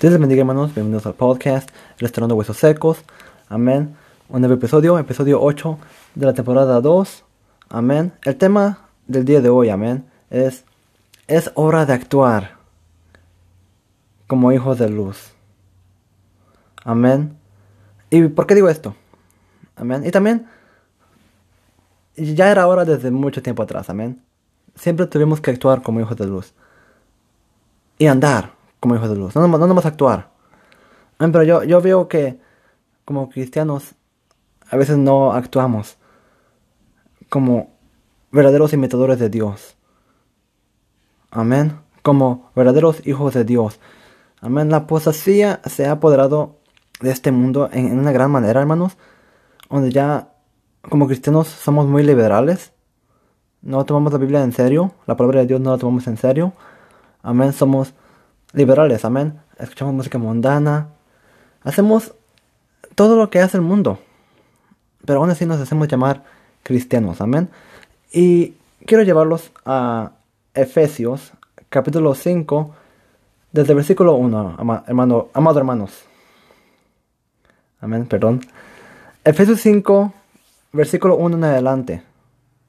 Dios les bendiga hermanos, bienvenidos al podcast Restaurando Huesos Secos. Amén. Un nuevo episodio, episodio 8 de la temporada 2. Amén. El tema del día de hoy, amén, es es hora de actuar como hijos de luz. Amén. ¿Y por qué digo esto? Amén. Y también ya era hora desde mucho tiempo atrás, amén. Siempre tuvimos que actuar como hijos de luz. Y andar como hijos de luz. No, no, no actuar. Pero yo, yo veo que como cristianos a veces no actuamos como verdaderos imitadores de Dios. Amén. Como verdaderos hijos de Dios. Amén. La apostasía se ha apoderado de este mundo en, en, una gran manera, hermanos. Donde ya como cristianos somos muy liberales. No tomamos la Biblia en serio. La palabra de Dios no la tomamos en serio. Amén. Somos liberales, amén. Escuchamos música mundana. Hacemos todo lo que hace el mundo. Pero aún así nos hacemos llamar cristianos, amén. Y quiero llevarlos a Efesios, capítulo 5, desde el versículo 1, hermano, amado hermanos. Amén, perdón. Efesios 5, versículo 1 en adelante.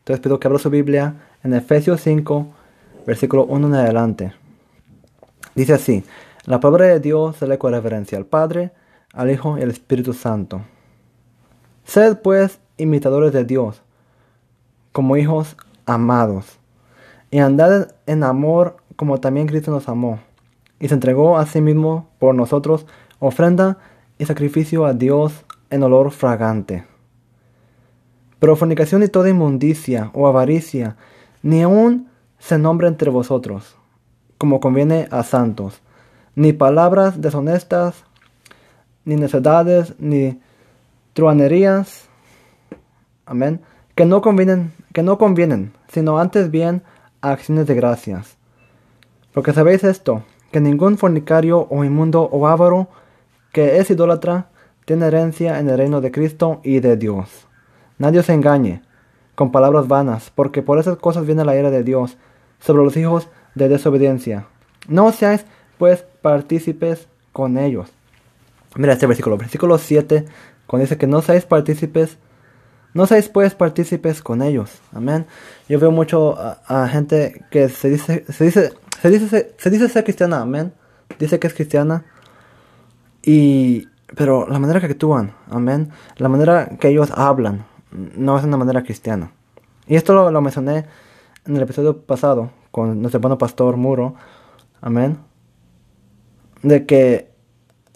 Entonces pido que abra su Biblia en Efesios 5, versículo 1 en adelante. Dice así, la palabra de Dios se le con reverencia al Padre, al Hijo y al Espíritu Santo. Sed pues imitadores de Dios, como hijos amados, y andad en amor como también Cristo nos amó, y se entregó a sí mismo por nosotros ofrenda y sacrificio a Dios en olor fragante. Pero fornicación y toda inmundicia o avaricia, ni aun se nombre entre vosotros como conviene a santos, ni palabras deshonestas, ni necedades, ni truanerías, amén, que no convienen, que no convienen, sino antes bien acciones de gracias. Porque sabéis esto, que ningún fornicario o inmundo o avaro que es idólatra tiene herencia en el reino de Cristo y de Dios. Nadie se engañe con palabras vanas, porque por esas cosas viene la ira de Dios sobre los hijos de desobediencia. No seáis pues partícipes con ellos. Mira este versículo, versículo 7, cuando dice que no seáis partícipes, no seáis pues partícipes con ellos. Amén. Yo veo mucho a, gente que se dice, se dice, se dice, se, dice ser cristiana, amén. Dice que es cristiana. Y, pero la manera que actúan, amén. La manera que ellos hablan, no es una manera cristiana. Y esto lo, lo mencioné en el episodio pasado, con nuestro hermano pastor Muro, amén, de que,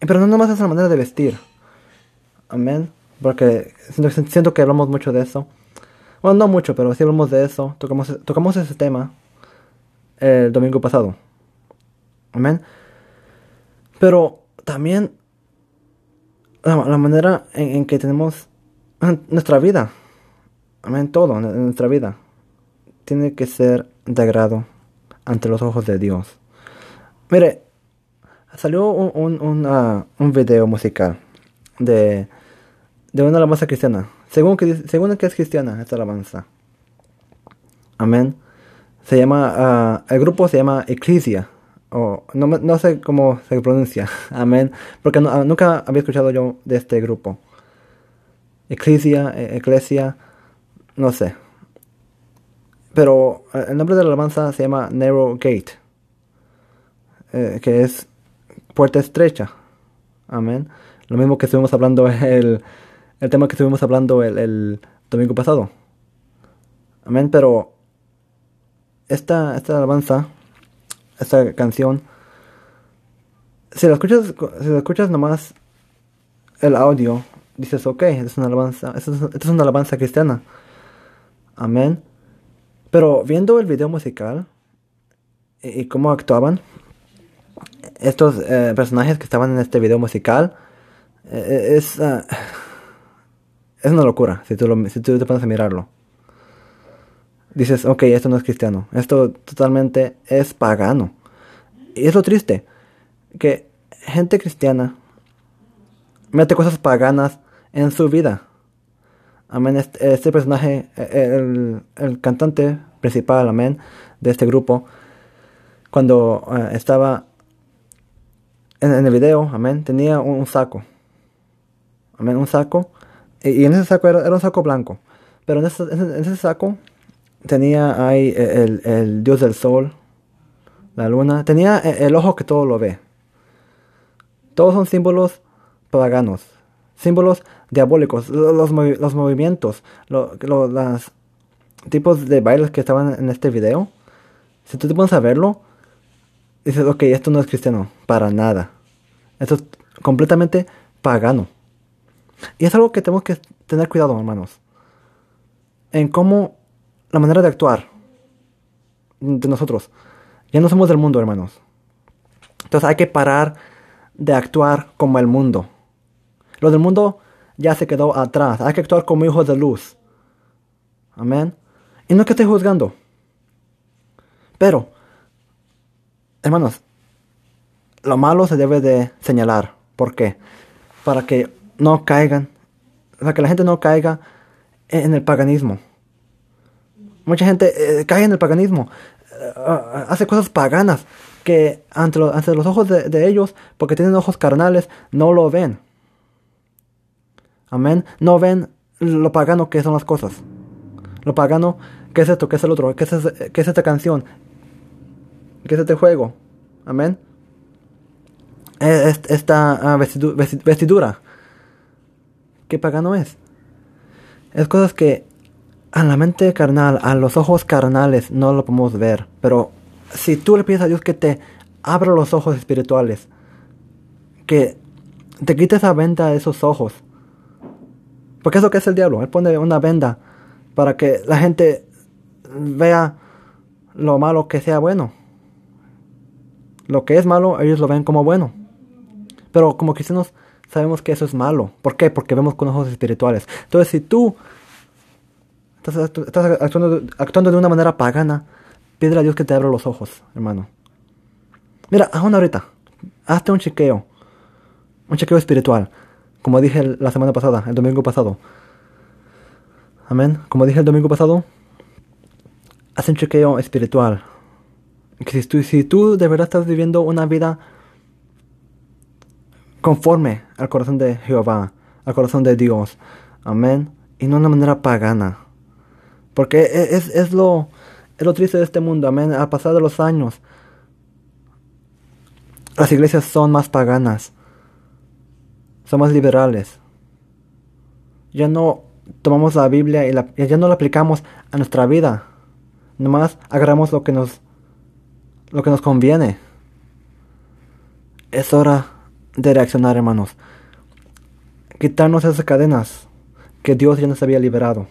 pero no nomás es la manera de vestir, amén, porque siento, que hablamos mucho de eso, bueno, no mucho, pero sí hablamos de eso, tocamos, tocamos ese tema el domingo pasado, amén, pero también la, manera en, que tenemos nuestra vida, amén, todo en nuestra vida, tiene que ser de agrado ante los ojos de Dios. Mire, salió un, un, un, video musical de, de una alabanza cristiana. Según que, según que es cristiana esta alabanza. Amén. Se llama, uh, el grupo se llama Ecclesia. O no, no sé cómo se pronuncia. Amén. Porque uh, nunca había escuchado yo de este grupo. Ecclesia, e, Ecclesia, no sé. Pero eh, el nombre de la alabanza se llama Narrow Gate, eh, que es puerta estrecha. Amén. Lo mismo que estuvimos hablando el, el tema que estuvimos hablando el, el domingo pasado. Amén. Pero esta, esta alabanza, esta canción, si la escuchas, si la escuchas nomás el audio, dices, ok, es una alabanza, esta es una alabanza cristiana. Amén. Pero viendo el video musical y, cómo actuaban estos eh, personajes que estaban en este video musical, eh, es, ah, es una locura si tú, lo, si tú te pones a mirarlo. Dices, ok, esto no es cristiano, esto totalmente es pagano. Y es lo triste, que gente cristiana mete cosas paganas en su vida. Amén. Este, este, personaje, el, el, cantante principal, amén, de este grupo, cuando eh, estaba en, el video, amén, tenía un, saco. Amén, un saco. Y, en ese saco era, un saco blanco. Pero en ese, saco tenía ahí el, dios del sol, la luna. Tenía el, ojo que todo lo ve. Todos son símbolos paganos. Símbolos diabólicos. Los, los movimientos. los tipos de bailes que estaban en este video. Si tú te pones a verlo, dices, ok, esto no es cristiano, para nada. Esto es completamente pagano. Y es algo que tenemos que tener cuidado, hermanos. En cómo la manera de actuar de nosotros. Ya no somos del mundo, hermanos. Entonces hay que parar de actuar como el mundo. Lo del mundo ya se quedó atrás. Hay que actuar como hijos de luz. Amén. Y no que esté juzgando. Pero Hermanos, lo malo se debe de señalar. ¿Por qué? Para que no caigan, para que la gente no caiga en el paganismo. Mucha gente eh, cae en el paganismo, eh, hace cosas paganas que ante, los ojos de, de, ellos, porque tienen ojos carnales, no lo ven. Amén. No ven lo pagano que son las cosas. Lo pagano, ¿qué es esto? ¿Qué es el otro? ¿Qué es, qué es esta canción? ¿Qué es este juego? Amén. Esta ah, vestidura. ¿Qué pagano es? Es cosas que a la mente carnal, a los ojos carnales, no lo podemos ver. Pero si tú le pides a Dios que te abra los ojos espirituales, que te quite esa venda de esos ojos. Porque es lo que es el diablo. Él pone una venda para que la gente vea lo malo que sea bueno. Lo que es malo, ellos lo ven como bueno. Pero como cristianos sabemos que eso es malo. ¿Por qué? Porque vemos con ojos espirituales. Entonces, si tú estás, actuando, de una manera pagana, pídele a Dios que te abra los ojos, hermano. Mira, aún ahorita, hazte un chequeo. Un chequeo espiritual. Como dije la semana pasada, el domingo pasado. Amén. Como dije el domingo pasado, haz un chequeo espiritual. Que si tú, de verdad estás viviendo una vida conforme al corazón de Jehová, al corazón de Dios, amén, y no de una manera pagana. Porque e, es, es, lo, es lo triste de este mundo, amén, al pasar de los años, las iglesias son más paganas, son más liberales. Ya no tomamos la Biblia y ya no la aplicamos a nuestra vida. Nomás agarramos lo que nos lo que nos conviene. Es hora de reaccionar, hermanos. Quitarnos esas cadenas que Dios ya nos había liberado.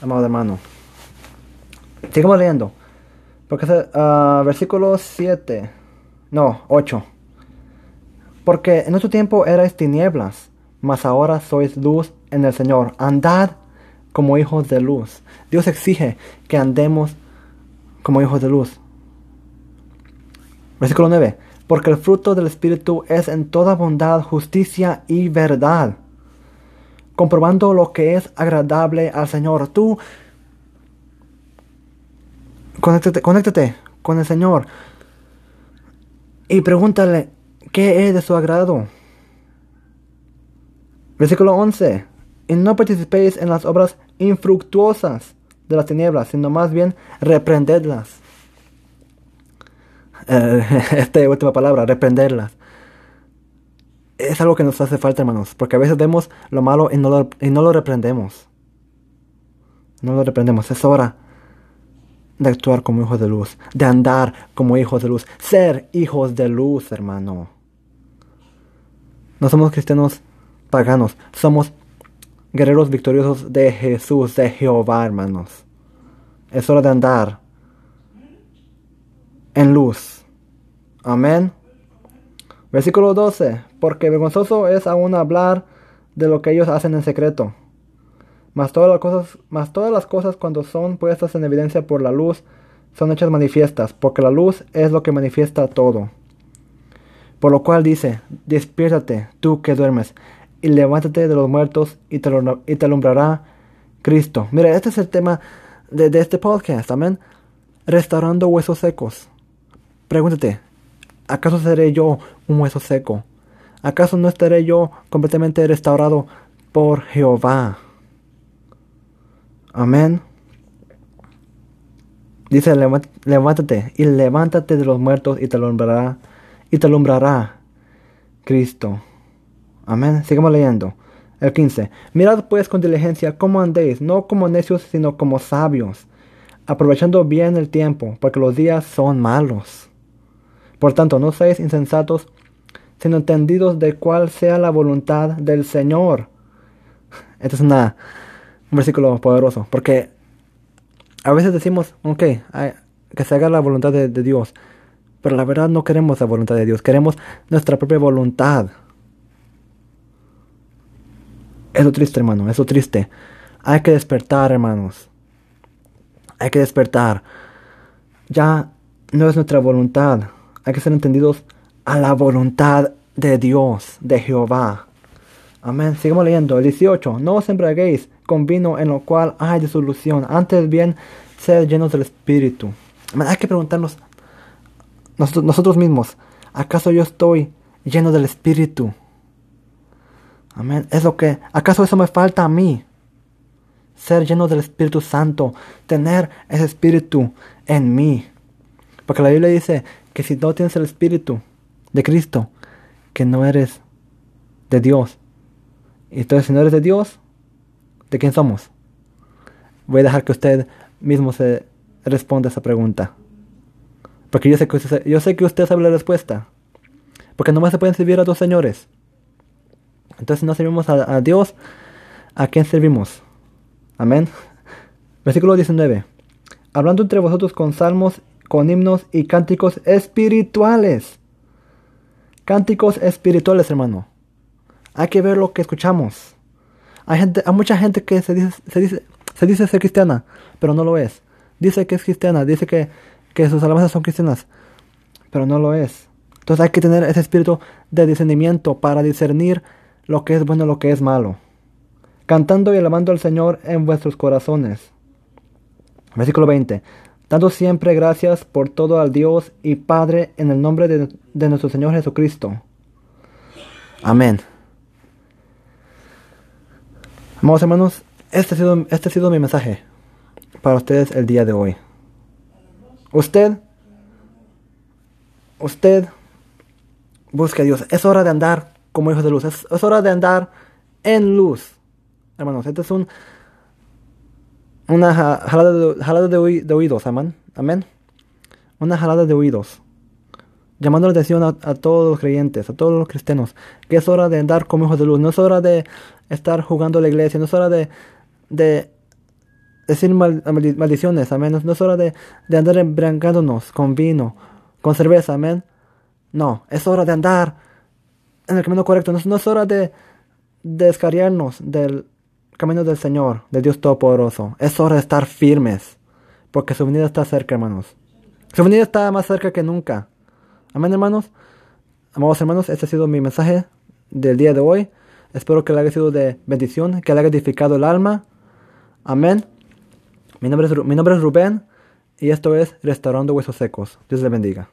Amado hermano. Sigamos leyendo. Porque uh, versículo 7. No, 8. Porque en otro tiempo erais tinieblas, mas ahora sois luz en el Señor. Andad como hijos de luz. Dios exige que andemos como hijos de luz. Versículo 9. Porque el fruto del Espíritu es en toda bondad, justicia y verdad. Comprobando lo que es agradable al Señor. Tú, conéctate, conéctate con el Señor. Y pregúntale, ¿qué es de su agrado? Versículo 11. Y no participéis en las obras infructuosas de las tinieblas, sino más bien reprendedlas. Eh, esta última palabra, reprenderlas. Es algo que nos hace falta, hermanos, porque a veces vemos lo malo y no lo, y no lo reprendemos. No lo reprendemos. Es hora de actuar como hijos de luz, de andar como hijos de luz, ser hijos de luz, hermano. No somos cristianos paganos, somos guerreros victoriosos de Jesús, de Jehová, hermanos. Es hora de andar en luz. Amén. Versículo 12. Porque vergonzoso es aún hablar de lo que ellos hacen en secreto. Mas todas las cosas, mas todas las cosas cuando son puestas en evidencia por la luz, son hechas manifiestas, porque la luz es lo que manifiesta todo. Por lo cual dice, despiértate, tú que duermes, y levántate de los muertos, y te, alumbrará Cristo. Mira, este es el tema de, de este podcast, amén. Restaurando huesos secos. Pregúntate, ¿acaso seré yo un hueso seco? ¿Acaso no estaré yo completamente restaurado por Jehová? Amén. Dice, levántate y levántate de los muertos y te alumbrará, y te alumbrará Cristo. Amén. Sigamos leyendo. El 15. Mirad pues con diligencia cómo andéis, no como necios, sino como sabios, aprovechando bien el tiempo, porque los días son malos. Por tanto, no seáis insensatos, sino entendidos de cuál sea la voluntad del Señor. Este es una, un versículo poderoso, porque a veces decimos, ok, que se haga la voluntad de, Dios, pero la verdad no queremos la voluntad de Dios, queremos nuestra propia voluntad. Es lo triste, hermano, es lo triste. Hay que despertar, hermanos. Hay que despertar. Ya no es nuestra voluntad. Hay que ser entendidos a la voluntad de Dios, de Jehová. Amén. Sigamos leyendo. El 18. No os embriaguéis con vino en lo cual hay disolución. Antes bien, sed llenos del Espíritu. Hay que preguntarnos nosotros, mismos. ¿Acaso yo estoy lleno del Espíritu? Amén. Es lo que. ¿Acaso eso me falta a mí? Ser lleno del Espíritu Santo. Tener ese Espíritu en mí. Porque la Biblia dice que si no tienes el Espíritu de Cristo, que no eres de Dios. Y entonces si no eres de Dios, ¿de quién somos? Voy a dejar que usted mismo se responda a esa pregunta. Porque yo sé que usted, yo sé que usted sabe la respuesta. Porque nomás se pueden servir a dos señores. Entonces si no servimos a, a Dios, ¿a quién servimos? Amén. Versículo 19. Hablando entre vosotros con salmos, con himnos y cánticos espirituales. Cánticos espirituales, hermano. Hay que ver lo que escuchamos. Hay, gente, hay mucha gente que se dice, se, dice, se dice ser cristiana, pero no lo es. Dice que es cristiana, dice que, que sus alabanzas son cristianas, pero no lo es. Entonces hay que tener ese espíritu de discernimiento para discernir lo que es bueno y lo que es malo. Cantando y alabando al Señor en vuestros corazones. Versículo 20 dando siempre gracias por todo al Dios y Padre en el nombre de, nuestro Señor Jesucristo. Amén. Amados hermanos, este ha, sido, este ha sido mi mensaje para ustedes el día de hoy. Usted, usted busque a Dios. Es hora de andar como hijos de luz. Es, hora de andar en luz. Hermanos, este es un una jalada de, de, oídos, amén. Amén. Una jalada de oídos. Llamando la atención a, todos los creyentes, a todos los cristianos, que es hora de andar como hijos de luz. No es hora de estar jugando a la iglesia. No es hora de, de decir maldiciones, amén. No, es hora de, de andar embriagándonos con vino, con cerveza, amén. No, es hora de andar en el camino correcto. No, es hora de, de descarriarnos del camino del Señor, de Dios Todopoderoso. Es hora de estar firmes, porque su venida está cerca, hermanos. Su venida está más cerca que nunca. Amén, hermanos. Amados hermanos, este ha sido mi mensaje del día de hoy. Espero que le haya sido de bendición, que le haya edificado el alma. Amén. Mi nombre es, mi nombre es Rubén y esto es Restaurando Huesos Secos. Dios le bendiga.